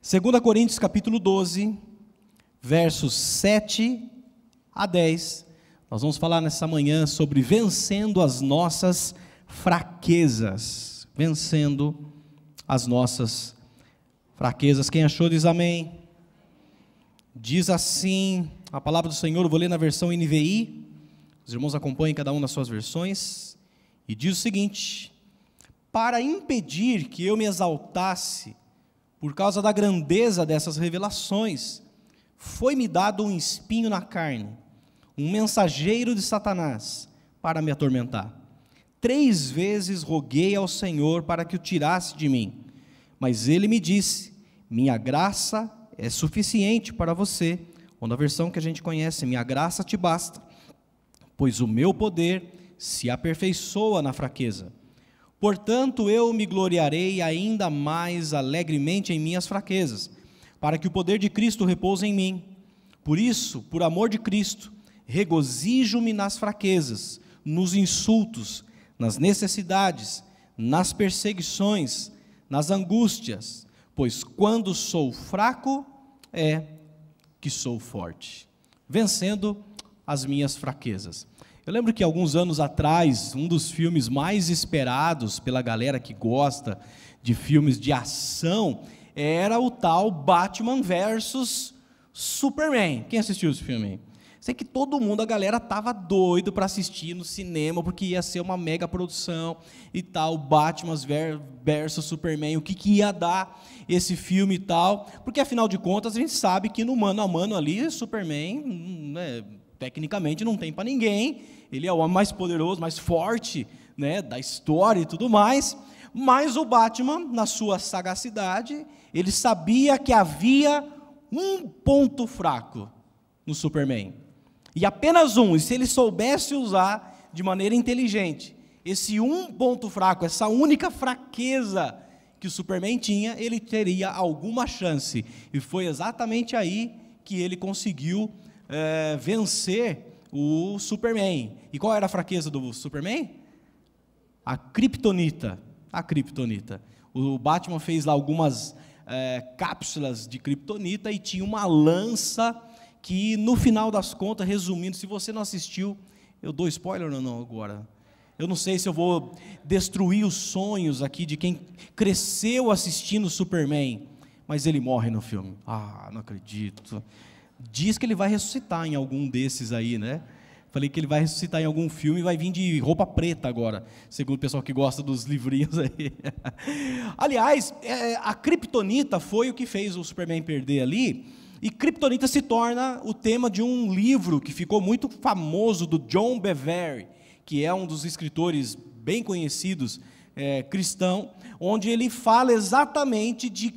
2 Coríntios capítulo 12, versos 7 a 10. Nós vamos falar nessa manhã sobre vencendo as nossas fraquezas. Vencendo as nossas fraquezas. Quem achou diz amém. Diz assim a palavra do Senhor, eu vou ler na versão NVI. Os irmãos acompanhem cada um nas suas versões. E diz o seguinte: Para impedir que eu me exaltasse por causa da grandeza dessas revelações, foi-me dado um espinho na carne, um mensageiro de Satanás, para me atormentar. Três vezes roguei ao Senhor para que o tirasse de mim, mas ele me disse: Minha graça é suficiente para você. Ou na versão que a gente conhece, minha graça te basta, pois o meu poder se aperfeiçoa na fraqueza. Portanto, eu me gloriarei ainda mais alegremente em minhas fraquezas, para que o poder de Cristo repouse em mim. Por isso, por amor de Cristo, regozijo-me nas fraquezas, nos insultos, nas necessidades, nas perseguições, nas angústias, pois quando sou fraco é que sou forte, vencendo as minhas fraquezas. Eu lembro que alguns anos atrás, um dos filmes mais esperados pela galera que gosta de filmes de ação era o tal Batman versus Superman. Quem assistiu esse filme? Sei que todo mundo, a galera tava doido para assistir no cinema, porque ia ser uma mega produção e tal, Batman versus Superman, o que, que ia dar esse filme e tal, porque afinal de contas a gente sabe que no mano a mano ali, Superman, hum, né, tecnicamente não tem para ninguém, ele é o homem mais poderoso, mais forte né, da história e tudo mais, mas o Batman, na sua sagacidade, ele sabia que havia um ponto fraco no Superman. E apenas um, e se ele soubesse usar de maneira inteligente, esse um ponto fraco, essa única fraqueza que o Superman tinha, ele teria alguma chance. E foi exatamente aí que ele conseguiu é, vencer o Superman. E qual era a fraqueza do Superman? A kriptonita. A kriptonita. O Batman fez lá algumas é, cápsulas de kriptonita e tinha uma lança que, no final das contas, resumindo, se você não assistiu, eu dou spoiler ou não agora? Eu não sei se eu vou destruir os sonhos aqui de quem cresceu assistindo Superman, mas ele morre no filme. Ah, não acredito. Diz que ele vai ressuscitar em algum desses aí, né? Falei que ele vai ressuscitar em algum filme e vai vir de roupa preta agora, segundo o pessoal que gosta dos livrinhos aí. Aliás, é, a Kryptonita foi o que fez o Superman perder ali, e Kryptonita se torna o tema de um livro que ficou muito famoso do John Bevere, que é um dos escritores bem conhecidos é, cristão, onde ele fala exatamente de,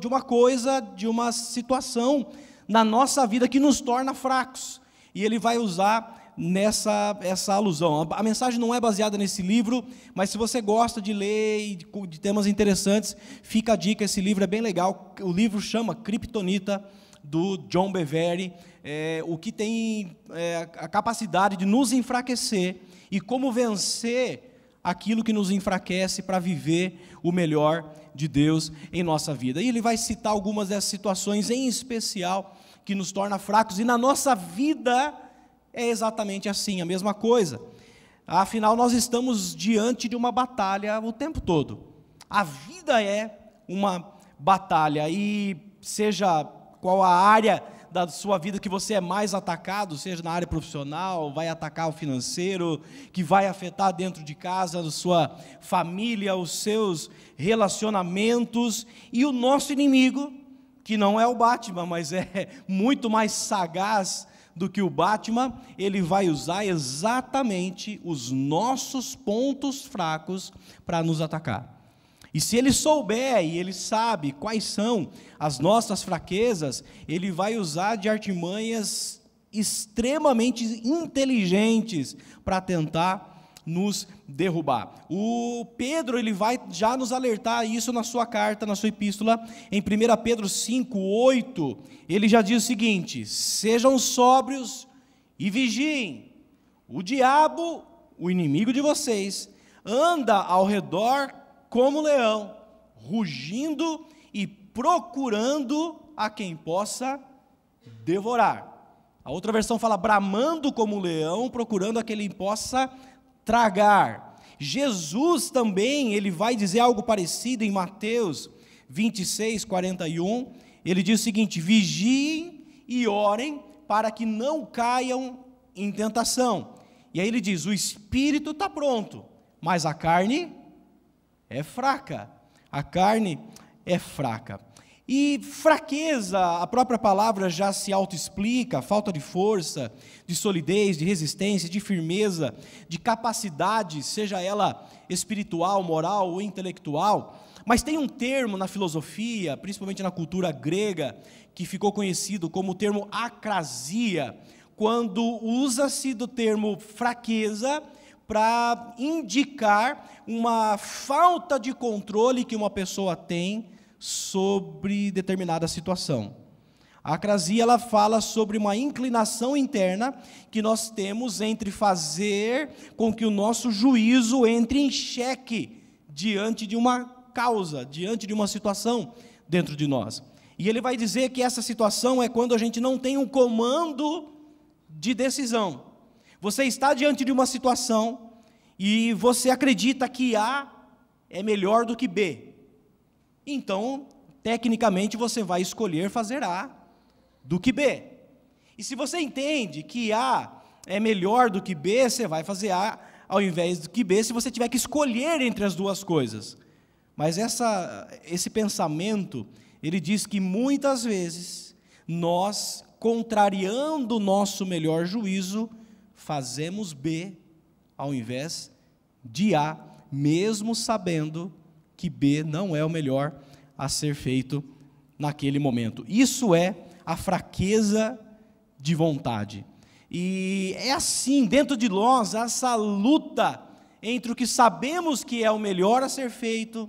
de uma coisa, de uma situação na nossa vida que nos torna fracos. E ele vai usar nessa essa alusão. A, mensagem não é baseada nesse livro, mas se você gosta de ler e de, temas interessantes, fica a dica, esse livro é bem legal. O livro chama Kryptonita, do John Bevere, é, o que tem é, a capacidade de nos enfraquecer e como vencer aquilo que nos enfraquece para viver o melhor de Deus em nossa vida. E ele vai citar algumas dessas situações em especial que nos torna fracos, e na nossa vida é exatamente assim, a mesma coisa. Afinal, nós estamos diante de uma batalha o tempo todo. A vida é uma batalha, e seja qual a área da sua vida que você é mais atacado, seja na área profissional, vai atacar o financeiro, que vai afetar dentro de casa, a sua família, os seus relacionamentos, e o nosso inimigo, que não é o Batman, mas é muito mais sagaz do que o Batman, ele vai usar exatamente os nossos pontos fracos para nos atacar. E se ele souber e ele sabe quais são as nossas fraquezas, ele vai usar de artimanhas extremamente inteligentes para tentar nos derrubar. O Pedro ele vai já nos alertar isso na sua carta, na sua epístola, em 1 Pedro 5, 8, ele já diz o seguinte: sejam sóbrios e vigiem. O diabo, o inimigo de vocês, anda ao redor como leão, rugindo e procurando a quem possa devorar. A outra versão fala bramando como leão, procurando a quem possa tragar. Jesus também, ele vai dizer algo parecido em Mateus 26, 41. Ele diz o seguinte: vigiem e orem para que não caiam em tentação. E aí ele diz: o espírito está pronto, mas a carne é fraca. A carne é fraca. E fraqueza, a própria palavra já se autoexplica, falta de força, de solidez, de resistência, de firmeza, de capacidade, seja ela espiritual, moral ou intelectual. Mas tem um termo na filosofia, principalmente na cultura grega, que ficou conhecido como o termo acrasia, quando usa-se do termo fraqueza para indicar uma falta de controle que uma pessoa tem sobre determinada situação. A acrasia ela fala sobre uma inclinação interna que nós temos entre fazer com que o nosso juízo entre em xeque diante de uma causa, diante de uma situação dentro de nós. E ele vai dizer que essa situação é quando a gente não tem um comando de decisão. Você está diante de uma situação e você acredita que A é melhor do que B. Então, tecnicamente, você vai escolher fazer A do que B. E se você entende que A é melhor do que B, você vai fazer A ao invés do que B, se você tiver que escolher entre as duas coisas. Mas essa, esse pensamento, ele diz que muitas vezes nós, contrariando o nosso melhor juízo, fazemos B ao invés de A, mesmo sabendo que B não é o melhor a ser feito naquele momento. Isso é a fraqueza de vontade. E é assim, dentro de nós, essa luta entre o que sabemos que é o melhor a ser feito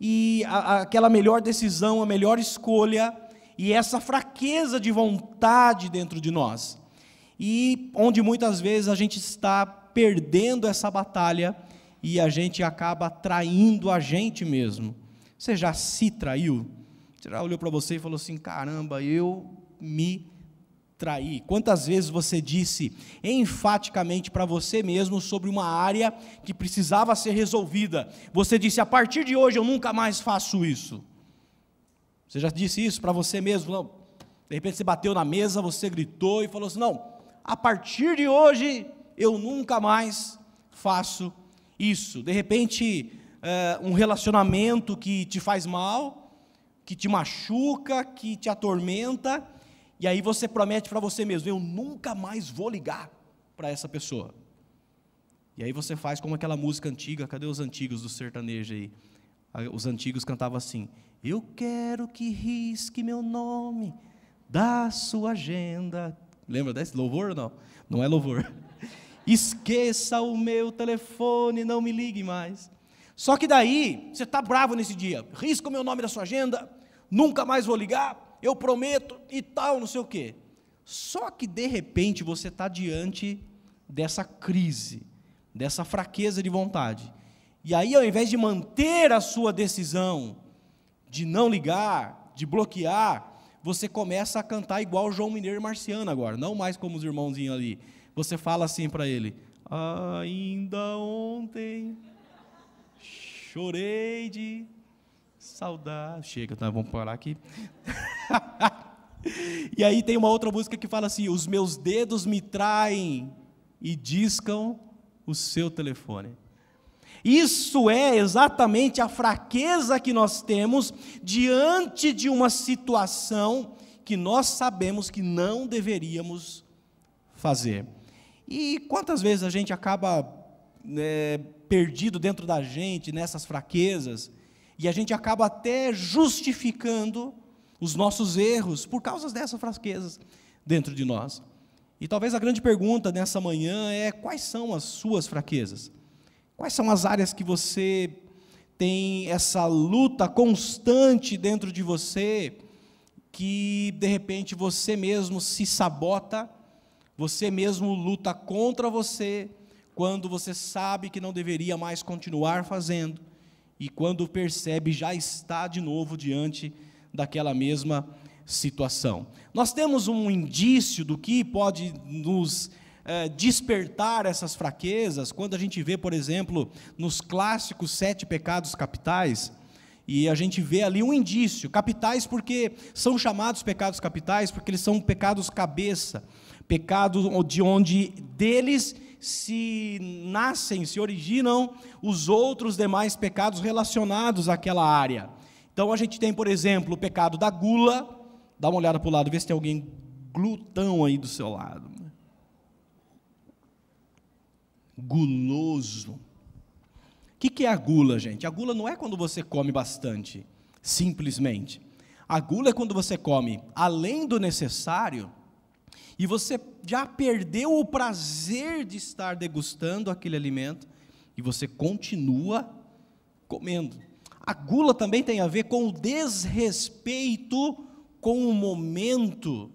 e a, aquela melhor decisão, a melhor escolha, e essa fraqueza de vontade dentro de nós. E onde muitas vezes a gente está perdendo essa batalha e a gente acaba traindo a gente mesmo. Você já se traiu? Você já olhou para você e falou assim: caramba, eu me traí. Quantas vezes você disse enfaticamente para você mesmo sobre uma área que precisava ser resolvida? Você disse: a partir de hoje eu nunca mais faço isso. Você já disse isso para você mesmo? Não. De repente você bateu na mesa, você gritou e falou assim: não, a partir de hoje eu nunca mais faço isso. De repente, é, um relacionamento que te faz mal, que te machuca, que te atormenta, e aí você promete para você mesmo: eu nunca mais vou ligar para essa pessoa. E aí você faz como aquela música antiga, cadê os antigos do sertanejo aí? Os antigos cantavam assim: Eu quero que risque meu nome da sua agenda. Lembra desse louvor ou não? Não é louvor. Esqueça o meu telefone, não me ligue mais. Só que daí, você está bravo nesse dia, risca o meu nome da sua agenda, nunca mais vou ligar, eu prometo e tal, não sei o quê. Só que de repente você está diante dessa crise, dessa fraqueza de vontade. E aí, ao invés de manter a sua decisão de não ligar, de bloquear, você começa a cantar igual João Mineiro Marciano agora, não mais como os irmãozinhos ali você fala assim para ele: Ainda ontem chorei de saudade. Chega, tá, vamos parar aqui. e aí tem uma outra música que fala assim: Os meus dedos me traem e discam o seu telefone. Isso é exatamente a fraqueza que nós temos diante de uma situação que nós sabemos que não deveríamos fazer. E quantas vezes a gente acaba né, perdido dentro da gente, nessas fraquezas, e a gente acaba até justificando os nossos erros por causa dessas fraquezas dentro de nós. E talvez a grande pergunta nessa manhã é: quais são as suas fraquezas? Quais são as áreas que você tem essa luta constante dentro de você, que de repente você mesmo se sabota você mesmo luta contra você quando você sabe que não deveria mais continuar fazendo e quando percebe já está de novo diante daquela mesma situação. Nós temos um indício do que pode nos é, despertar essas fraquezas quando a gente vê, por exemplo, nos clássicos sete pecados capitais. E a gente vê ali um indício, capitais porque são chamados pecados capitais, porque eles são pecados cabeça, pecados de onde deles se nascem, se originam os outros demais pecados relacionados àquela área. Então a gente tem, por exemplo, o pecado da gula. Dá uma olhada para o lado, vê se tem alguém glutão aí do seu lado. Guloso. O que, que é a gula, gente? A gula não é quando você come bastante, simplesmente. A gula é quando você come além do necessário e você já perdeu o prazer de estar degustando aquele alimento e você continua comendo. A gula também tem a ver com o desrespeito com o momento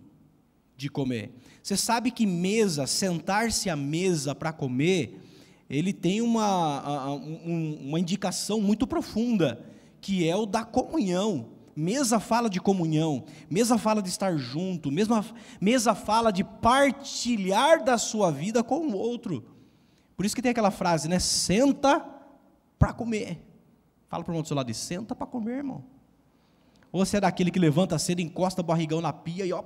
de comer. Você sabe que mesa, sentar-se à mesa para comer, ele tem uma, uma indicação muito profunda, que é o da comunhão. Mesa fala de comunhão, mesa fala de estar junto, mesma, mesa fala de partilhar da sua vida com o outro. Por isso que tem aquela frase, né? Senta para comer. Fala para o irmão do seu lado, senta para comer, irmão. Ou você é daquele que levanta cedo, encosta o barrigão na pia e ó,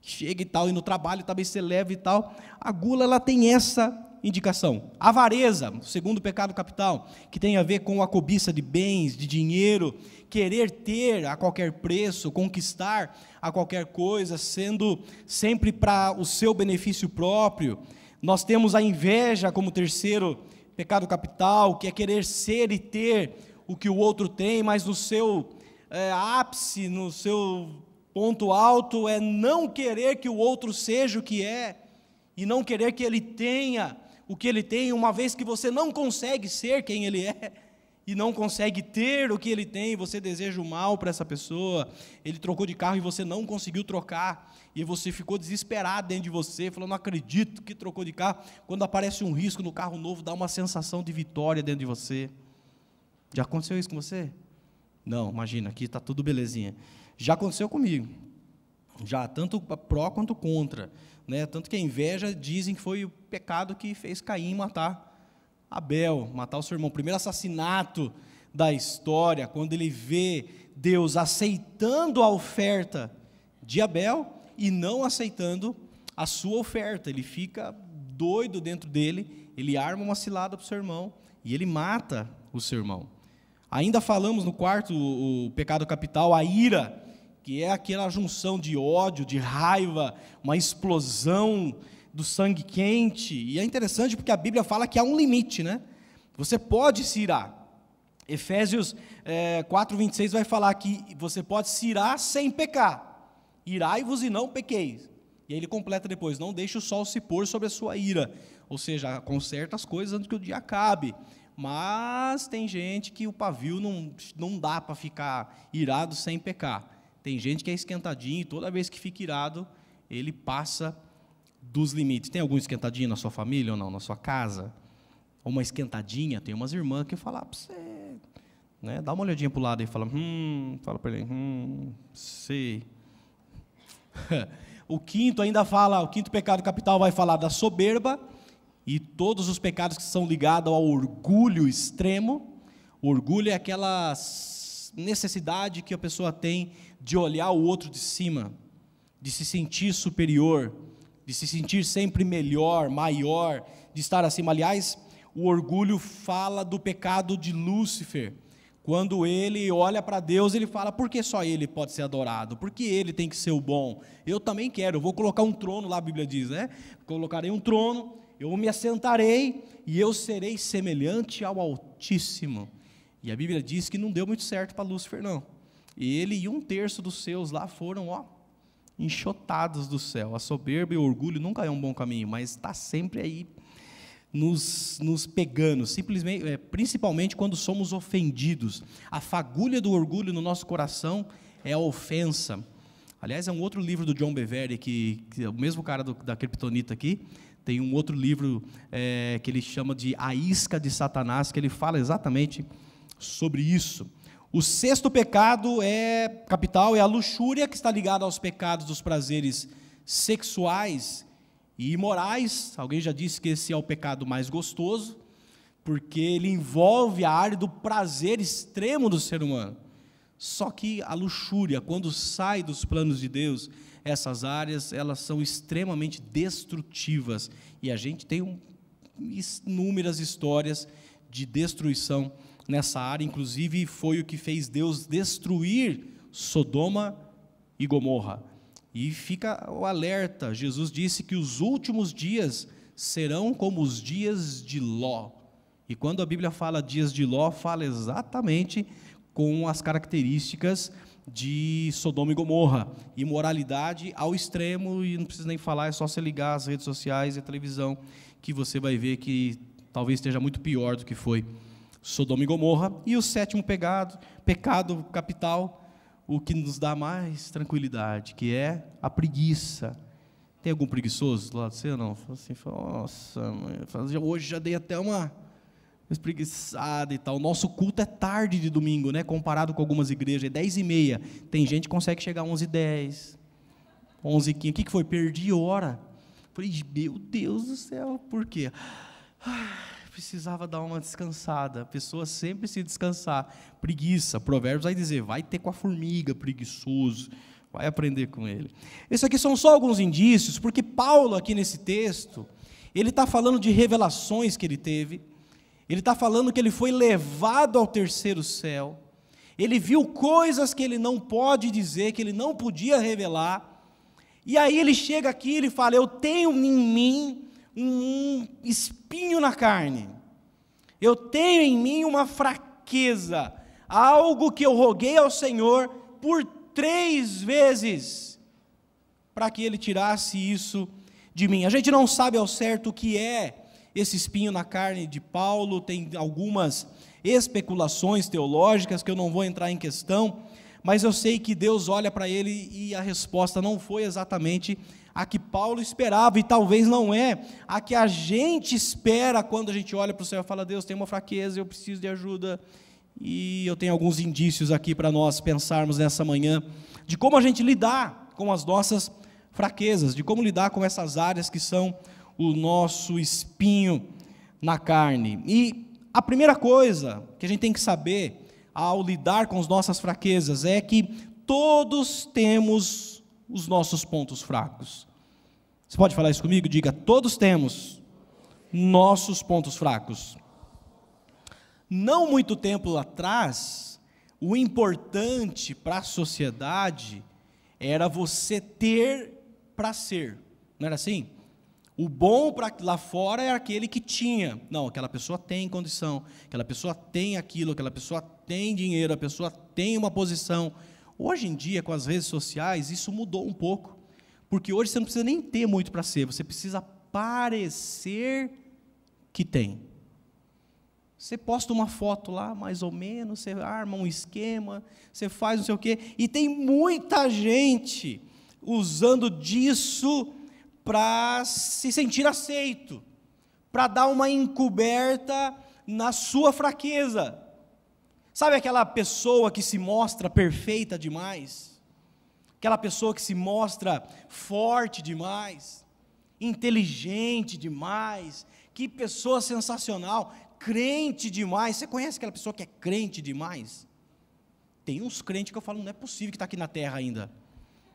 chega e tal, e no trabalho também você leva e tal. A gula, ela tem essa indicação. Avareza, segundo pecado capital, que tem a ver com a cobiça de bens, de dinheiro, querer ter a qualquer preço, conquistar a qualquer coisa, sendo sempre para o seu benefício próprio. Nós temos a inveja como terceiro pecado capital, que é querer ser e ter o que o outro tem, mas no seu é, ápice, no seu ponto alto, é não querer que o outro seja o que é, e não querer que ele tenha o que ele tem, uma vez que você não consegue ser quem ele é, e não consegue ter o que ele tem, você deseja o mal para essa pessoa, ele trocou de carro e você não conseguiu trocar, e você ficou desesperado dentro de você, falando, não acredito que trocou de carro. Quando aparece um risco no carro novo, dá uma sensação de vitória dentro de você. Já aconteceu isso com você? Não, imagina, aqui está tudo belezinha. Já aconteceu comigo. Já, tanto pró quanto contra. Né? Tanto que a inveja dizem que foi o pecado que fez Caim matar Abel, matar o seu irmão. Primeiro assassinato da história, quando ele vê Deus aceitando a oferta de Abel e não aceitando a sua oferta. Ele fica doido dentro dele, ele arma uma cilada para o seu irmão e ele mata o seu irmão. Ainda falamos no quarto, o pecado capital, a ira que é aquela junção de ódio, de raiva, uma explosão do sangue quente. E é interessante porque a Bíblia fala que há um limite, né? Você pode se irar. Efésios é, 4, 26 vai falar que você pode se irar sem pecar. Irai-vos e não pequeis. E aí ele completa depois: não deixe o sol se pôr sobre a sua ira. Ou seja, conserta as coisas antes que o dia acabe. Mas tem gente que o pavio não, não dá para ficar irado sem pecar. Tem gente que é esquentadinho e toda vez que fica irado, ele passa dos limites. Tem algum esquentadinho na sua família ou não? Na sua casa? Uma esquentadinha? Tem umas irmãs que falam ah, para você. Né? Dá uma olhadinha para o lado e fala, hum, fala para ele, hum, sei. o quinto ainda fala, o quinto pecado capital vai falar da soberba e todos os pecados que são ligados ao orgulho extremo. O orgulho é aquela necessidade que a pessoa tem de olhar o outro de cima, de se sentir superior, de se sentir sempre melhor, maior, de estar acima. Aliás, o orgulho fala do pecado de Lúcifer. Quando ele olha para Deus, ele fala: por que só ele pode ser adorado? Por que ele tem que ser o bom? Eu também quero, eu vou colocar um trono lá, a Bíblia diz, né? Colocarei um trono, eu me assentarei e eu serei semelhante ao Altíssimo. E a Bíblia diz que não deu muito certo para Lúcifer, não. Ele e um terço dos seus lá foram, ó, enxotados do céu. A soberba e o orgulho nunca é um bom caminho, mas está sempre aí nos, nos pegando, simplesmente, é, principalmente quando somos ofendidos. A fagulha do orgulho no nosso coração é a ofensa. Aliás, é um outro livro do John Bevere, que, que é o mesmo cara do, da Kryptonita aqui, tem um outro livro é, que ele chama de A Isca de Satanás, que ele fala exatamente sobre isso. O sexto pecado é capital, é a luxúria, que está ligada aos pecados dos prazeres sexuais e imorais. Alguém já disse que esse é o pecado mais gostoso, porque ele envolve a área do prazer extremo do ser humano. Só que a luxúria, quando sai dos planos de Deus, essas áreas elas são extremamente destrutivas e a gente tem um, inúmeras histórias de destruição nessa área, inclusive foi o que fez Deus destruir Sodoma e Gomorra. E fica o alerta: Jesus disse que os últimos dias serão como os dias de Ló. E quando a Bíblia fala dias de Ló, fala exatamente com as características de Sodoma e Gomorra. Imoralidade ao extremo, e não precisa nem falar, é só você ligar as redes sociais e a televisão, que você vai ver que talvez esteja muito pior do que foi Sodoma e Gomorra. E o sétimo pecado, pecado capital, o que nos dá mais tranquilidade, que é a preguiça. Tem algum preguiçoso do lado de você não? Assim, nossa, mãe, hoje já dei até uma espreguiçada e tal. Nosso culto é tarde de domingo, né? Comparado com algumas igrejas, é 10 e meia. Tem gente que consegue chegar às 11 e 10, 11 e 15. O que foi? Perdi hora. Falei, meu Deus do céu, por quê? Precisava dar uma descansada. A pessoa sempre precisa descansar. Preguiça. Provérbios vai dizer, vai ter com a formiga, preguiçoso. Vai aprender com ele. Esses aqui são só alguns indícios, porque Paulo, aqui nesse texto, ele está falando de revelações que ele teve ele está falando que ele foi levado ao terceiro céu. Ele viu coisas que ele não pode dizer, que ele não podia revelar. E aí ele chega aqui e ele fala: Eu tenho em mim um espinho na carne. Eu tenho em mim uma fraqueza, algo que eu roguei ao Senhor por três vezes, para que ele tirasse isso de mim. A gente não sabe ao certo o que é esse espinho na carne de Paulo, tem algumas especulações teológicas que eu não vou entrar em questão, mas eu sei que Deus olha para ele e a resposta não foi exatamente a que Paulo esperava, e talvez não é a que a gente espera quando a gente olha para o céu e fala: Deus, tem uma fraqueza, eu preciso de ajuda. E eu tenho alguns indícios aqui para nós pensarmos nessa manhã de como a gente lidar com as nossas fraquezas, de como lidar com essas áreas que são o nosso espinho na carne. E a primeira coisa que a gente tem que saber ao lidar com as nossas fraquezas é que todos temos os nossos pontos fracos. Você pode falar isso comigo? Diga: todos temos nossos pontos fracos. Não muito tempo atrás, o importante para a sociedade era você ter para ser. Não era assim? O bom para lá fora é aquele que tinha. Não, aquela pessoa tem condição, aquela pessoa tem aquilo, aquela pessoa tem dinheiro, a pessoa tem uma posição. Hoje em dia, com as redes sociais, isso mudou um pouco. Porque hoje você não precisa nem ter muito para ser, você precisa parecer que tem. Você posta uma foto lá, mais ou menos, você arma um esquema, você faz não sei o quê, e tem muita gente usando disso para se sentir aceito, para dar uma encoberta na sua fraqueza. Sabe aquela pessoa que se mostra perfeita demais? Aquela pessoa que se mostra forte demais, inteligente demais, que pessoa sensacional, crente demais. Você conhece aquela pessoa que é crente demais? Tem uns crentes que eu falo, não é possível que está aqui na terra ainda.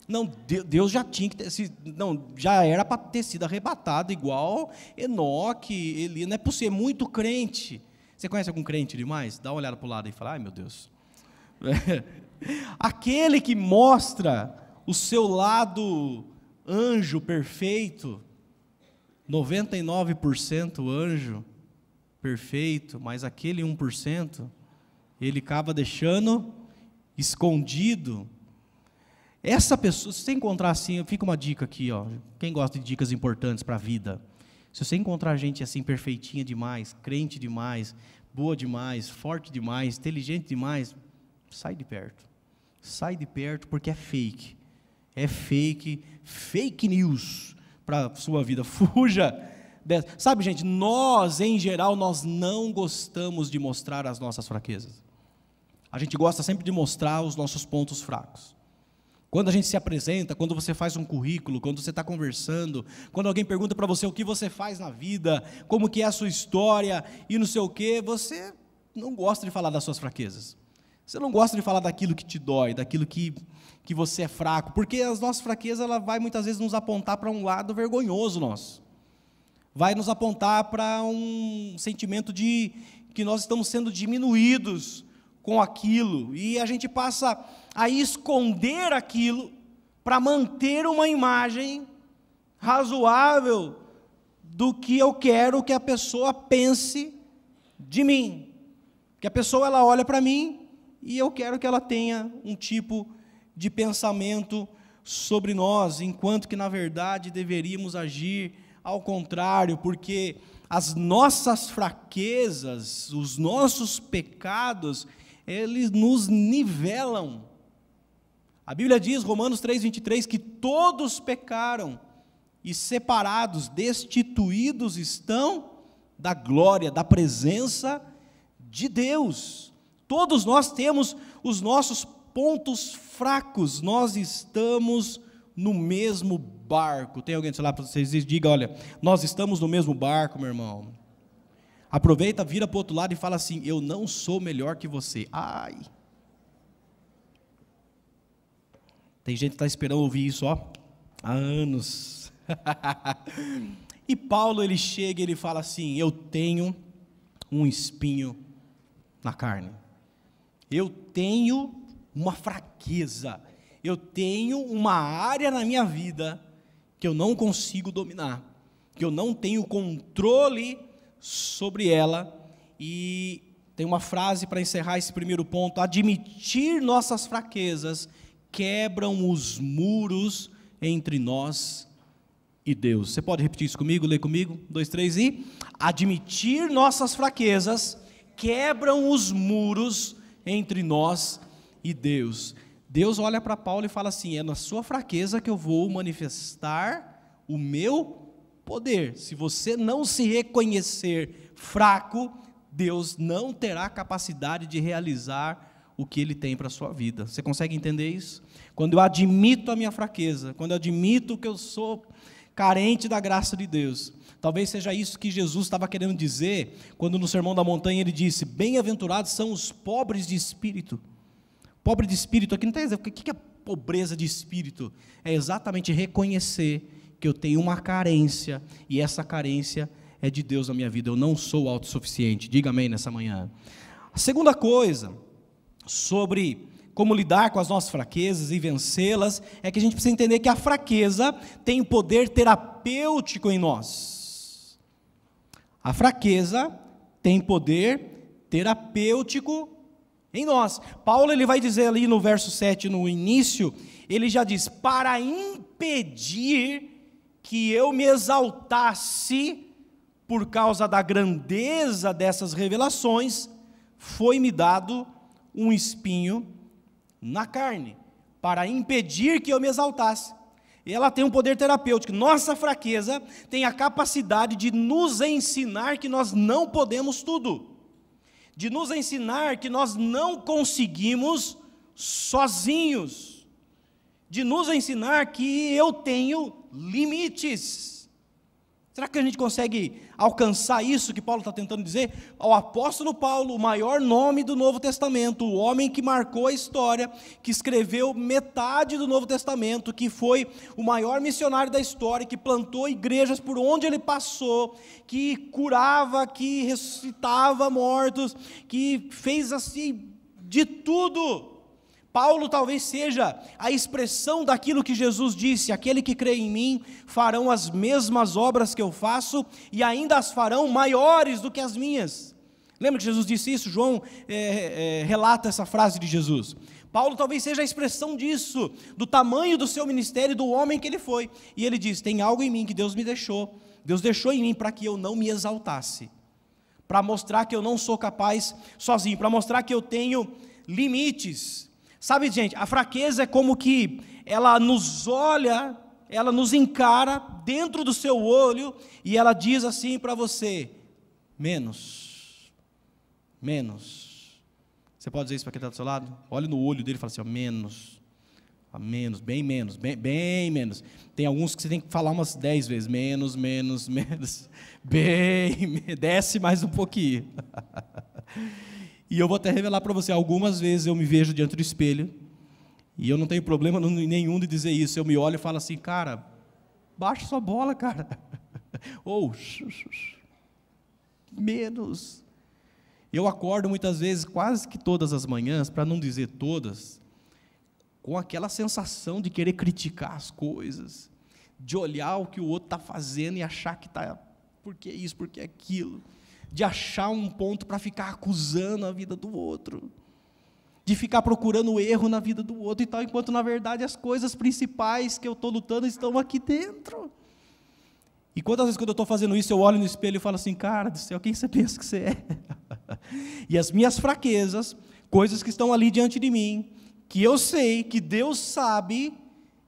Não, Deus já tinha que ter, não, já era para ter sido arrebatado, igual Enoque, Eli, não é possível, é muito crente. Você conhece algum crente demais? Dá uma olhada para o lado e fala, ai meu Deus. Aquele que mostra o seu lado anjo perfeito, 99% anjo perfeito, mas aquele 1%, ele acaba deixando escondido essa pessoa, se você encontrar assim, fica uma dica aqui, ó. Quem gosta de dicas importantes para a vida? Se você encontrar gente assim perfeitinha demais, crente demais, boa demais, forte demais, inteligente demais, sai de perto. Sai de perto porque é fake. É fake, fake news para sua vida. Fuja dessa. Sabe, gente, nós em geral nós não gostamos de mostrar as nossas fraquezas. A gente gosta sempre de mostrar os nossos pontos fracos. Quando a gente se apresenta, quando você faz um currículo, quando você está conversando, quando alguém pergunta para você o que você faz na vida, como que é a sua história e não sei o quê, você não gosta de falar das suas fraquezas. Você não gosta de falar daquilo que te dói, daquilo que, que você é fraco, porque as nossas fraquezas ela vai muitas vezes nos apontar para um lado vergonhoso nosso. Vai nos apontar para um sentimento de que nós estamos sendo diminuídos com aquilo e a gente passa a esconder aquilo para manter uma imagem razoável do que eu quero que a pessoa pense de mim. Que a pessoa ela olha para mim e eu quero que ela tenha um tipo de pensamento sobre nós, enquanto que na verdade deveríamos agir ao contrário, porque as nossas fraquezas, os nossos pecados, eles nos nivelam. A Bíblia diz, Romanos 3,23, que todos pecaram e separados, destituídos estão da glória, da presença de Deus. Todos nós temos os nossos pontos fracos, nós estamos no mesmo barco. Tem alguém, sei lá, para vocês diga, olha, nós estamos no mesmo barco, meu irmão. Aproveita, vira para o outro lado e fala assim: Eu não sou melhor que você. Ai. Tem gente que está esperando ouvir isso, ó, há anos. e Paulo, ele chega e ele fala assim: Eu tenho um espinho na carne. Eu tenho uma fraqueza. Eu tenho uma área na minha vida que eu não consigo dominar, que eu não tenho controle sobre ela. E tem uma frase para encerrar esse primeiro ponto: admitir nossas fraquezas quebram os muros entre nós e Deus. Você pode repetir isso comigo? Lê comigo? Dois, três e. Admitir nossas fraquezas quebram os muros entre nós e Deus. Deus olha para Paulo e fala assim: é na sua fraqueza que eu vou manifestar o meu poder. Se você não se reconhecer fraco, Deus não terá capacidade de realizar o que Ele tem para a sua vida. Você consegue entender isso? Quando eu admito a minha fraqueza, quando eu admito que eu sou carente da graça de Deus, talvez seja isso que Jesus estava querendo dizer quando no Sermão da Montanha ele disse: Bem-aventurados são os pobres de espírito. Pobre de espírito aqui não está dizendo o que é pobreza de espírito? É exatamente reconhecer que eu tenho uma carência e essa carência é de Deus na minha vida. Eu não sou autossuficiente. Diga amém nessa manhã. A segunda coisa sobre como lidar com as nossas fraquezas e vencê-las é que a gente precisa entender que a fraqueza tem poder terapêutico em nós. A fraqueza tem poder terapêutico em nós. Paulo ele vai dizer ali no verso 7 no início, ele já diz: "Para impedir que eu me exaltasse por causa da grandeza dessas revelações, foi-me dado um espinho na carne, para impedir que eu me exaltasse. E ela tem um poder terapêutico. Nossa fraqueza tem a capacidade de nos ensinar que nós não podemos tudo, de nos ensinar que nós não conseguimos sozinhos, de nos ensinar que eu tenho limites. Será que a gente consegue alcançar isso que Paulo está tentando dizer? O apóstolo Paulo, o maior nome do Novo Testamento, o homem que marcou a história, que escreveu metade do Novo Testamento, que foi o maior missionário da história, que plantou igrejas por onde ele passou, que curava, que ressuscitava mortos, que fez assim de tudo Paulo talvez seja a expressão daquilo que Jesus disse: aquele que crê em mim farão as mesmas obras que eu faço e ainda as farão maiores do que as minhas. Lembra que Jesus disse isso? João é, é, relata essa frase de Jesus. Paulo talvez seja a expressão disso, do tamanho do seu ministério, do homem que ele foi. E ele diz: tem algo em mim que Deus me deixou. Deus deixou em mim para que eu não me exaltasse, para mostrar que eu não sou capaz sozinho, para mostrar que eu tenho limites. Sabe, gente, a fraqueza é como que ela nos olha, ela nos encara dentro do seu olho e ela diz assim para você: menos, menos. Você pode dizer isso para quem está do seu lado? Olhe no olho dele e fala assim: ó, menos. A menos, bem menos, bem, bem menos. Tem alguns que você tem que falar umas dez vezes: menos, menos, menos. Bem, desce mais um pouquinho. e eu vou até revelar para você: algumas vezes eu me vejo diante do espelho, e eu não tenho problema nenhum de dizer isso. Eu me olho e falo assim: cara, baixa sua bola, cara. Ou, menos. Eu acordo muitas vezes, quase que todas as manhãs, para não dizer todas, com aquela sensação de querer criticar as coisas, de olhar o que o outro está fazendo e achar que está, por que isso, por que aquilo, de achar um ponto para ficar acusando a vida do outro, de ficar procurando erro na vida do outro e tal, enquanto na verdade as coisas principais que eu estou lutando estão aqui dentro. E quantas vezes quando eu estou fazendo isso, eu olho no espelho e falo assim, cara do céu, quem você pensa que você é? e as minhas fraquezas, coisas que estão ali diante de mim, que eu sei, que Deus sabe,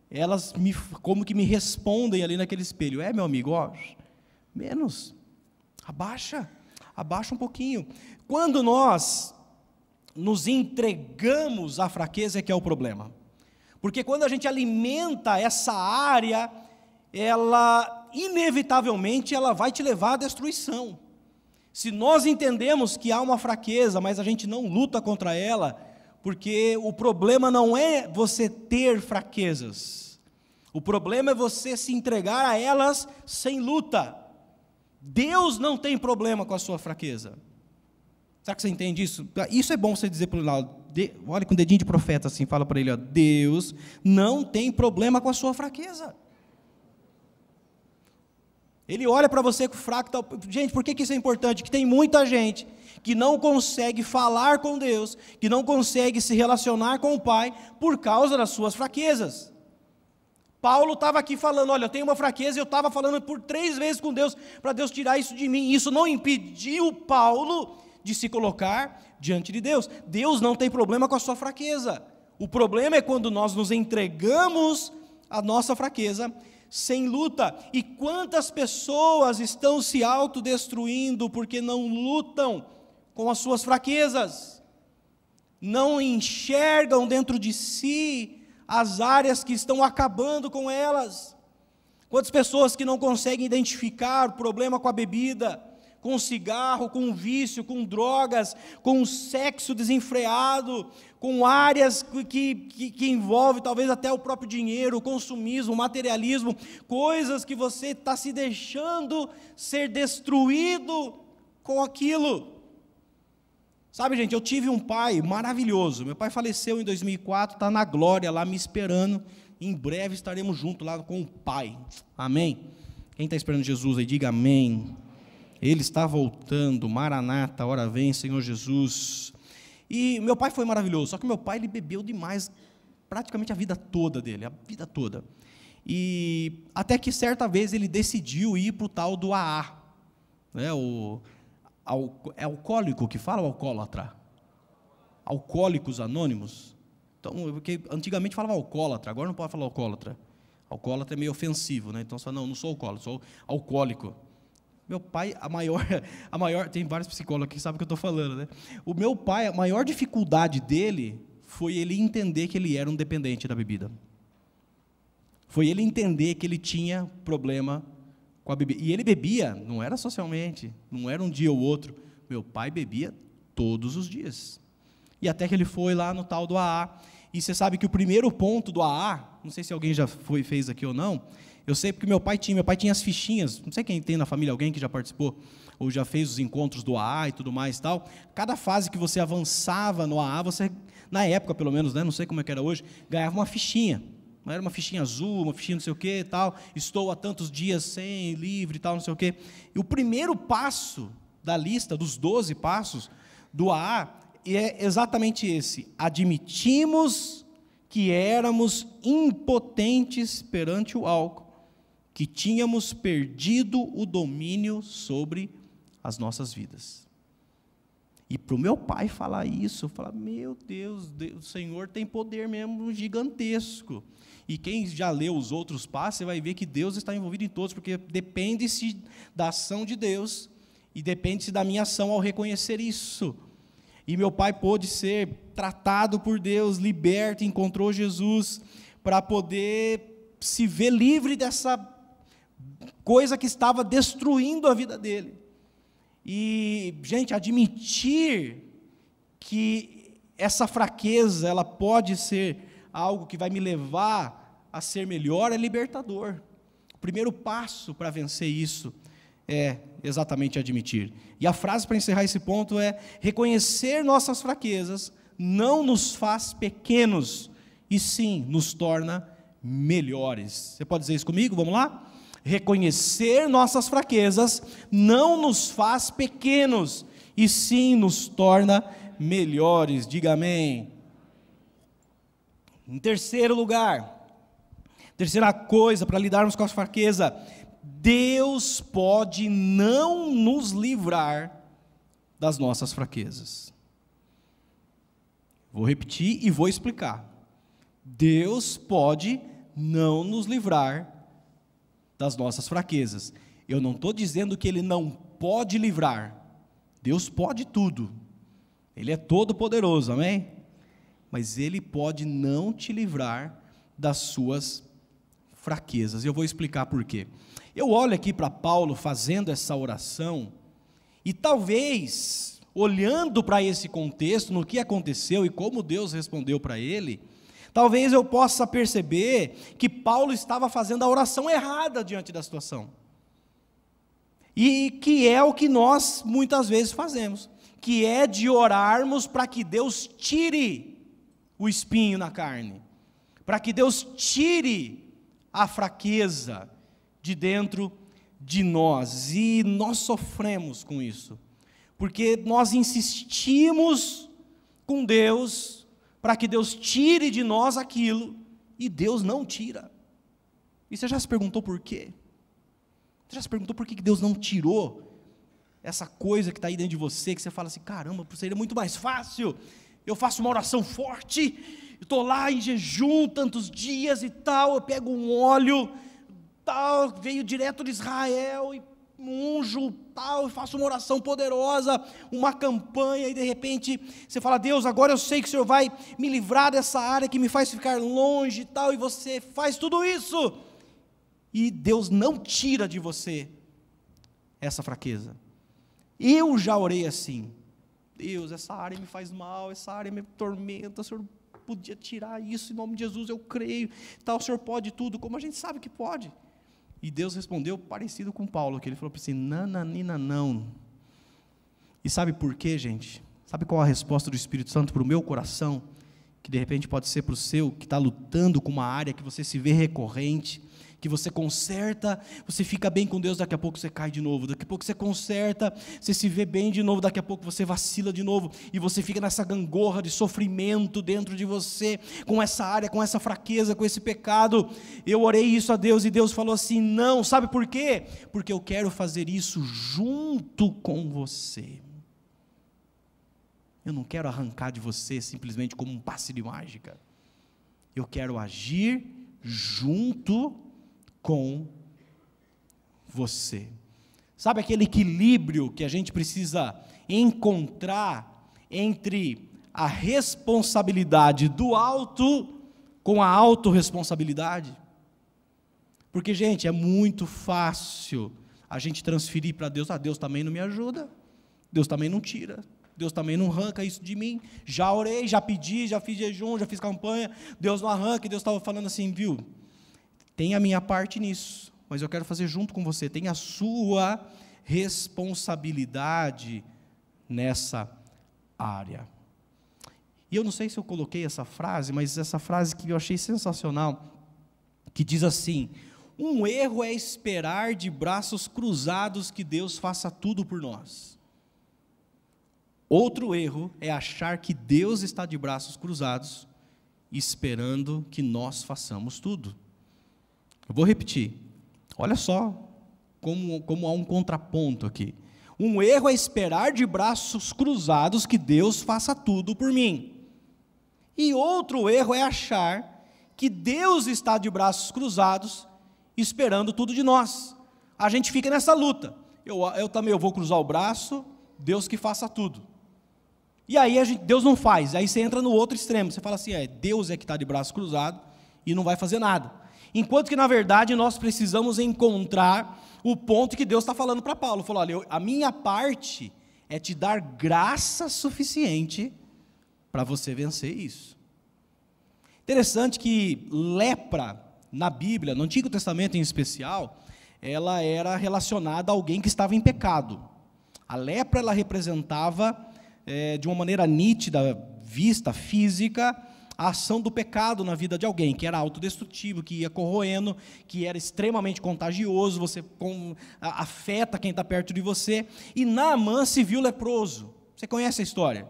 elas me, como que me respondem ali naquele espelho. É, meu amigo, ó, menos, abaixa, abaixa um pouquinho. Quando nós nos entregamos à fraqueza é que é o problema. Porque quando a gente alimenta essa área, ela inevitavelmente ela vai te levar à destruição. Se nós entendemos que há uma fraqueza, mas a gente não luta contra ela, porque o problema não é você ter fraquezas, o problema é você se entregar a elas sem luta. Deus não tem problema com a sua fraqueza. Será que você entende isso? Isso é bom você dizer para o lado. olha com o dedinho de profeta assim, fala para ele: ó, Deus não tem problema com a sua fraqueza. Ele olha para você com fraco. Tal. Gente, por que, que isso é importante? Que tem muita gente que não consegue falar com Deus, que não consegue se relacionar com o Pai por causa das suas fraquezas. Paulo estava aqui falando: olha, eu tenho uma fraqueza, eu estava falando por três vezes com Deus, para Deus tirar isso de mim. Isso não impediu Paulo de se colocar diante de Deus. Deus não tem problema com a sua fraqueza. O problema é quando nós nos entregamos à nossa fraqueza sem luta. E quantas pessoas estão se autodestruindo porque não lutam com as suas fraquezas, não enxergam dentro de si as áreas que estão acabando com elas. Quantas pessoas que não conseguem identificar o problema com a bebida, com cigarro, com vício, com drogas, com sexo desenfreado, com áreas que, que, que envolve talvez até o próprio dinheiro, o consumismo, o materialismo, coisas que você está se deixando ser destruído com aquilo. Sabe, gente, eu tive um pai maravilhoso. Meu pai faleceu em 2004, está na glória lá me esperando. Em breve estaremos juntos lá com o pai. Amém? Quem está esperando Jesus aí, diga amém. Ele está voltando, Maranata, hora vem, Senhor Jesus. E meu pai foi maravilhoso, só que meu pai ele bebeu demais, praticamente a vida toda dele, a vida toda. E até que certa vez ele decidiu ir para o tal do AA, né, o, é alcoólico que fala ou alcoólatra? Alcoólicos anônimos. Então, porque antigamente falava alcoólatra, agora não pode falar alcoólatra. Alcoólatra é meio ofensivo, né? Então, só não, não sou alcoólatra, sou alcoólico. Meu pai, a maior, a maior, tem vários psicólogos que sabem o que eu estou falando, né? O meu pai, a maior dificuldade dele foi ele entender que ele era um dependente da bebida. Foi ele entender que ele tinha problema com a bebida. E ele bebia, não era socialmente, não era um dia ou outro. Meu pai bebia todos os dias. E até que ele foi lá no tal do AA. E você sabe que o primeiro ponto do AA, não sei se alguém já foi fez aqui ou não, eu sei porque meu pai tinha, meu pai tinha as fichinhas, não sei quem tem na família alguém que já participou ou já fez os encontros do AA e tudo mais e tal. Cada fase que você avançava no AA, você na época pelo menos, né, não sei como é que era hoje, ganhava uma fichinha. Era uma fichinha azul, uma fichinha não sei o que tal. Estou há tantos dias sem, livre tal, não sei o que. E o primeiro passo da lista dos 12 passos do AA é exatamente esse: admitimos que éramos impotentes perante o álcool que tínhamos perdido o domínio sobre as nossas vidas. E para o meu pai falar isso, eu falar, meu Deus, Deus, o Senhor tem poder mesmo gigantesco. E quem já leu os outros passos, você vai ver que Deus está envolvido em todos, porque depende-se da ação de Deus e depende-se da minha ação ao reconhecer isso. E meu pai pôde ser tratado por Deus, liberto, encontrou Jesus para poder se ver livre dessa coisa que estava destruindo a vida dele. E, gente, admitir que essa fraqueza, ela pode ser algo que vai me levar a ser melhor, é libertador. O primeiro passo para vencer isso é exatamente admitir. E a frase para encerrar esse ponto é: reconhecer nossas fraquezas não nos faz pequenos, e sim nos torna melhores. Você pode dizer isso comigo? Vamos lá? Reconhecer nossas fraquezas não nos faz pequenos, e sim nos torna melhores. Diga amém. Em terceiro lugar, terceira coisa para lidarmos com a fraqueza, Deus pode não nos livrar das nossas fraquezas. Vou repetir e vou explicar. Deus pode não nos livrar das nossas fraquezas. Eu não estou dizendo que Ele não pode livrar. Deus pode tudo. Ele é todo poderoso, amém? Mas Ele pode não te livrar das suas fraquezas. Eu vou explicar por quê. Eu olho aqui para Paulo fazendo essa oração, e talvez, olhando para esse contexto, no que aconteceu e como Deus respondeu para ele, Talvez eu possa perceber que Paulo estava fazendo a oração errada diante da situação. E que é o que nós muitas vezes fazemos, que é de orarmos para que Deus tire o espinho na carne, para que Deus tire a fraqueza de dentro de nós. E nós sofremos com isso, porque nós insistimos com Deus para que Deus tire de nós aquilo e Deus não tira. E você já se perguntou por quê? Você já se perguntou por que Deus não tirou essa coisa que está aí dentro de você, que você fala assim: caramba, seria muito mais fácil. Eu faço uma oração forte, estou lá em jejum tantos dias e tal, eu pego um óleo, tal, veio direto de Israel e unjo, tal, faço uma oração poderosa, uma campanha, e de repente você fala, Deus, agora eu sei que o Senhor vai me livrar dessa área que me faz ficar longe e tal, e você faz tudo isso, e Deus não tira de você essa fraqueza. Eu já orei assim, Deus, essa área me faz mal, essa área me tormenta, Senhor podia tirar isso em nome de Jesus, eu creio, tal, o Senhor pode tudo, como a gente sabe que pode. E Deus respondeu parecido com Paulo, que ele falou assim: nananina, não. E sabe por quê, gente? Sabe qual a resposta do Espírito Santo para o meu coração? Que de repente pode ser para o seu, que está lutando com uma área que você se vê recorrente, que você conserta, você fica bem com Deus, daqui a pouco você cai de novo, daqui a pouco você conserta, você se vê bem de novo, daqui a pouco você vacila de novo, e você fica nessa gangorra de sofrimento dentro de você, com essa área, com essa fraqueza, com esse pecado. Eu orei isso a Deus e Deus falou assim: não, sabe por quê? Porque eu quero fazer isso junto com você. Eu não quero arrancar de você simplesmente como um passe de mágica. Eu quero agir junto com você. Sabe aquele equilíbrio que a gente precisa encontrar entre a responsabilidade do alto com a autorresponsabilidade? Porque, gente, é muito fácil a gente transferir para Deus, ah, Deus também não me ajuda, Deus também não tira, Deus também não arranca isso de mim. Já orei, já pedi, já fiz jejum, já fiz campanha, Deus não arranca, e Deus estava falando assim, viu? Tem a minha parte nisso, mas eu quero fazer junto com você. Tem a sua responsabilidade nessa área. E eu não sei se eu coloquei essa frase, mas essa frase que eu achei sensacional, que diz assim: um erro é esperar de braços cruzados que Deus faça tudo por nós. Outro erro é achar que Deus está de braços cruzados, esperando que nós façamos tudo. Eu vou repetir. Olha só como, como há um contraponto aqui. Um erro é esperar de braços cruzados que Deus faça tudo por mim. E outro erro é achar que Deus está de braços cruzados esperando tudo de nós. A gente fica nessa luta. Eu, eu também eu vou cruzar o braço, Deus que faça tudo. E aí gente, Deus não faz. Aí você entra no outro extremo. Você fala assim: é, Deus é que está de braço cruzado e não vai fazer nada. Enquanto que, na verdade, nós precisamos encontrar o ponto que Deus está falando para Paulo. Falou: olha, a minha parte é te dar graça suficiente para você vencer isso. Interessante que lepra, na Bíblia, no Antigo Testamento em especial, ela era relacionada a alguém que estava em pecado. A lepra ela representava, é, de uma maneira nítida, vista, física, a ação do pecado na vida de alguém, que era autodestrutivo, que ia corroendo, que era extremamente contagioso, você afeta quem está perto de você. E Naamã se viu leproso. Você conhece a história?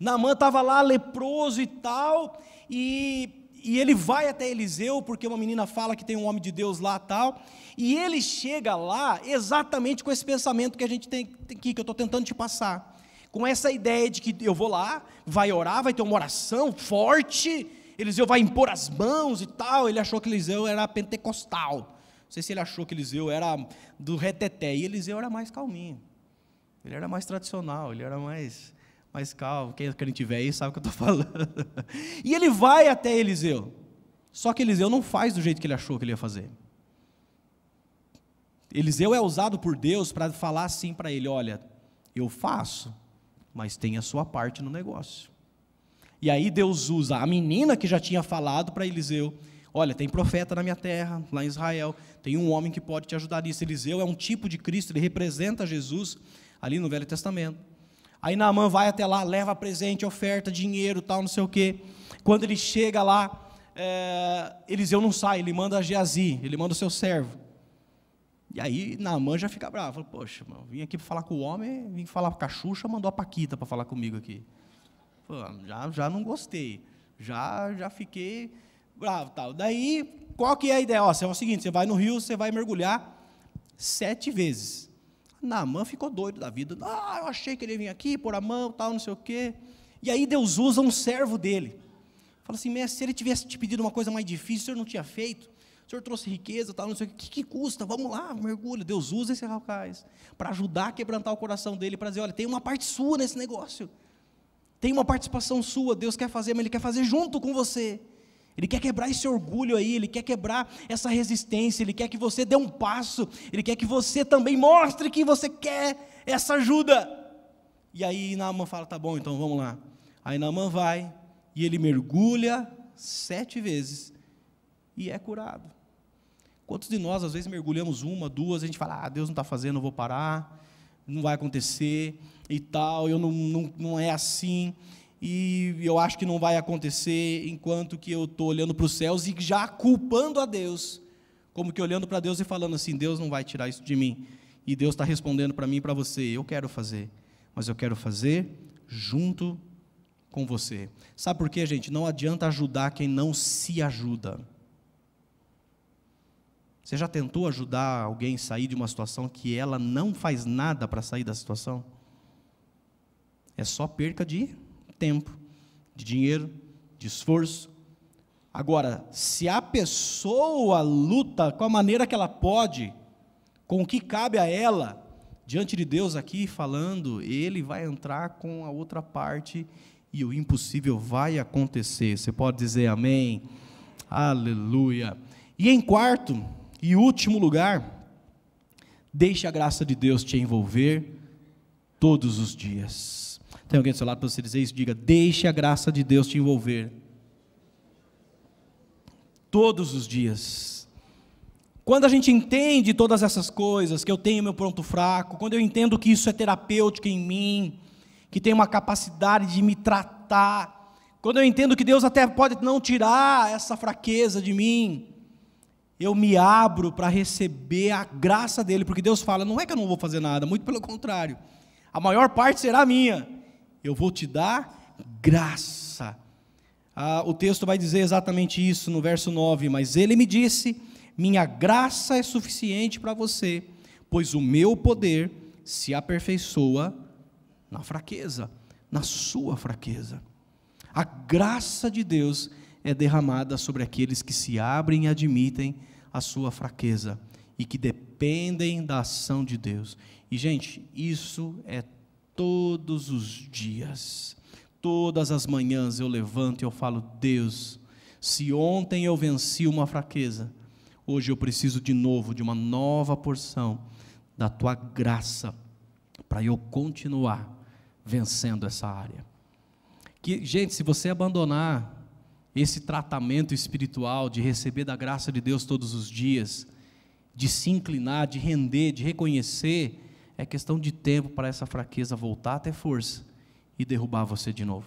Naamã estava lá leproso e tal, e, e ele vai até Eliseu, porque uma menina fala que tem um homem de Deus lá tal, e ele chega lá exatamente com esse pensamento que a gente tem aqui, que eu estou tentando te passar com essa ideia de que eu vou lá, vai orar, vai ter uma oração forte, Eliseu vai impor as mãos e tal. Ele achou que Eliseu era pentecostal. Não sei se ele achou que Eliseu era do reteté. E Eliseu era mais calminho. Ele era mais tradicional, ele era mais, mais calmo. Quem velho aí sabe o que eu estou falando. E ele vai até Eliseu. Só que Eliseu não faz do jeito que ele achou que ele ia fazer. Eliseu é usado por Deus para falar assim para ele: olha, eu faço, mas tem a sua parte no negócio. E aí Deus usa a menina que já tinha falado para Eliseu: Olha, tem profeta na minha terra, lá em Israel, tem um homem que pode te ajudar nisso. Eliseu é um tipo de Cristo, ele representa Jesus ali no Velho Testamento. Aí Naamã vai até lá, leva presente, oferta, dinheiro, tal, não sei o quê. Quando ele chega lá, é, Eliseu não sai, ele manda Geazi, ele manda o seu servo. E aí Naamã já fica bravo. Fala, Poxa, mano, vim aqui para falar com o homem, vim falar com a Xuxa, mandou a Paquita para falar comigo aqui. já, já não gostei. Já, já fiquei bravo. Tal. Daí, qual que é a ideia? Ó, é o seguinte, você vai no rio, você vai mergulhar sete vezes. Naamã ficou doido da vida. Ah, eu achei que ele vir aqui, pôr a mão, tal, não sei o quê. E aí Deus usa um servo dele. Fala assim, se ele tivesse te pedido uma coisa mais difícil, senhor não tinha feito o senhor trouxe riqueza, tal, não sei o que, que custa, vamos lá, mergulho. Deus usa esse rapaz para ajudar a quebrantar o coração dele, para dizer, olha, tem uma parte sua nesse negócio, tem uma participação sua, Deus quer fazer, mas Ele quer fazer junto com você. Ele quer quebrar esse orgulho aí, Ele quer quebrar essa resistência, Ele quer que você dê um passo, Ele quer que você também mostre que você quer essa ajuda. E aí Naamã fala, tá bom, então vamos lá. Aí Naamã vai, e ele mergulha sete vezes, e é curado. Quantos de nós, às vezes, mergulhamos uma, duas, a gente fala, ah, Deus não está fazendo, eu vou parar, não vai acontecer e tal, eu não, não, não é assim, e eu acho que não vai acontecer, enquanto que eu estou olhando para os céus e já culpando a Deus, como que olhando para Deus e falando assim, Deus não vai tirar isso de mim, e Deus está respondendo para mim e para você, eu quero fazer, mas eu quero fazer junto com você. Sabe por quê, gente? Não adianta ajudar quem não se ajuda. Você já tentou ajudar alguém a sair de uma situação que ela não faz nada para sair da situação? É só perca de tempo, de dinheiro, de esforço. Agora, se a pessoa luta com a maneira que ela pode, com o que cabe a ela, diante de Deus aqui falando, ele vai entrar com a outra parte e o impossível vai acontecer. Você pode dizer amém? Aleluia. E em quarto, e último lugar, deixe a graça de Deus te envolver todos os dias. Tem alguém do seu lado para você dizer isso? Diga: deixe a graça de Deus te envolver todos os dias. Quando a gente entende todas essas coisas, que eu tenho meu ponto fraco, quando eu entendo que isso é terapêutico em mim, que tem uma capacidade de me tratar, quando eu entendo que Deus até pode não tirar essa fraqueza de mim, eu me abro para receber a graça dele, porque Deus fala: não é que eu não vou fazer nada, muito pelo contrário, a maior parte será minha, eu vou te dar graça. Ah, o texto vai dizer exatamente isso no verso 9: Mas ele me disse: Minha graça é suficiente para você, pois o meu poder se aperfeiçoa na fraqueza, na sua fraqueza. A graça de Deus é derramada sobre aqueles que se abrem e admitem a sua fraqueza e que dependem da ação de Deus. E, gente, isso é todos os dias. Todas as manhãs eu levanto e eu falo: Deus, se ontem eu venci uma fraqueza, hoje eu preciso de novo de uma nova porção da tua graça para eu continuar vencendo essa área. Que, gente, se você abandonar esse tratamento espiritual de receber da graça de Deus todos os dias, de se inclinar, de render, de reconhecer, é questão de tempo para essa fraqueza voltar a ter força e derrubar você de novo.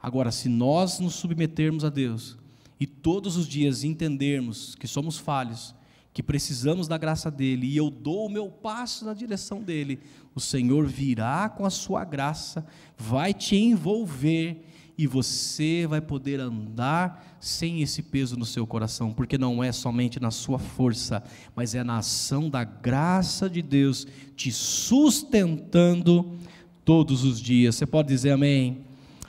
Agora, se nós nos submetermos a Deus e todos os dias entendermos que somos falhos, que precisamos da graça dele e eu dou o meu passo na direção dele, o Senhor virá com a sua graça, vai te envolver e você vai poder andar sem esse peso no seu coração, porque não é somente na sua força, mas é na ação da graça de Deus te sustentando todos os dias. Você pode dizer amém?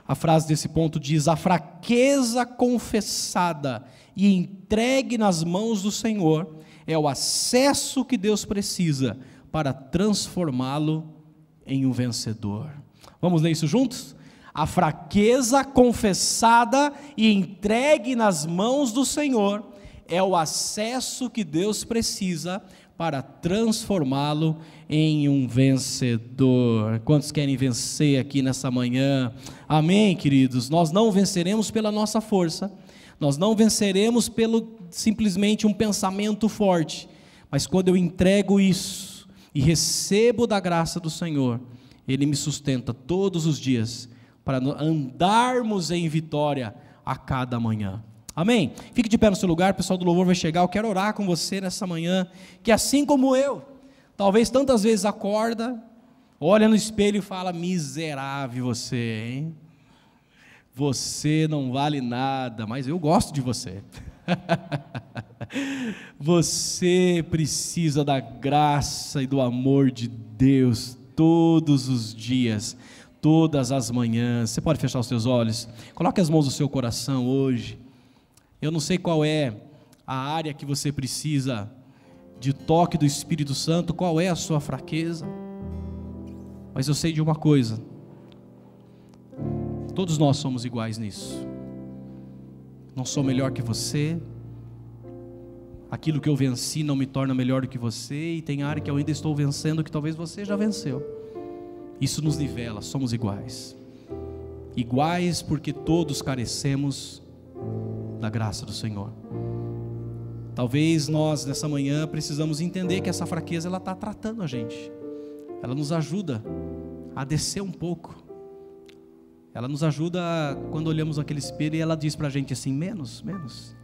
A frase desse ponto diz: A fraqueza confessada e entregue nas mãos do Senhor é o acesso que Deus precisa para transformá-lo em um vencedor. Vamos ler isso juntos? A fraqueza confessada e entregue nas mãos do Senhor é o acesso que Deus precisa para transformá-lo em um vencedor. Quantos querem vencer aqui nessa manhã? Amém, queridos. Nós não venceremos pela nossa força, nós não venceremos pelo simplesmente um pensamento forte, mas quando eu entrego isso e recebo da graça do Senhor, Ele me sustenta todos os dias para andarmos em vitória a cada manhã. Amém? Fique de pé no seu lugar, o pessoal do louvor vai chegar. Eu quero orar com você nessa manhã, que assim como eu, talvez tantas vezes acorda, olha no espelho e fala: miserável você, hein? Você não vale nada, mas eu gosto de você. você precisa da graça e do amor de Deus todos os dias todas as manhãs. Você pode fechar os seus olhos? Coloque as mãos no seu coração hoje. Eu não sei qual é a área que você precisa de toque do Espírito Santo, qual é a sua fraqueza. Mas eu sei de uma coisa: todos nós somos iguais nisso. Não sou melhor que você. Aquilo que eu venci não me torna melhor do que você, e tem área que eu ainda estou vencendo que talvez você já venceu. Isso nos nivela, somos iguais. Iguais porque todos carecemos da graça do Senhor. Talvez nós nessa manhã precisamos entender que essa fraqueza ela está tratando a gente. Ela nos ajuda a descer um pouco. Ela nos ajuda quando olhamos aquele espelho e ela diz para a gente assim: menos, menos.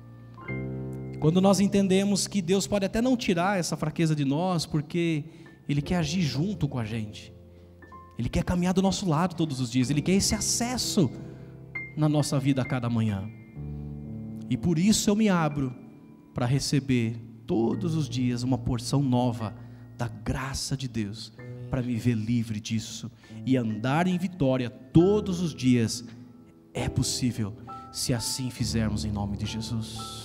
Quando nós entendemos que Deus pode até não tirar essa fraqueza de nós, porque Ele quer agir junto com a gente. Ele quer caminhar do nosso lado todos os dias, Ele quer esse acesso na nossa vida a cada manhã. E por isso eu me abro para receber todos os dias uma porção nova da graça de Deus, para me ver livre disso e andar em vitória todos os dias. É possível, se assim fizermos em nome de Jesus.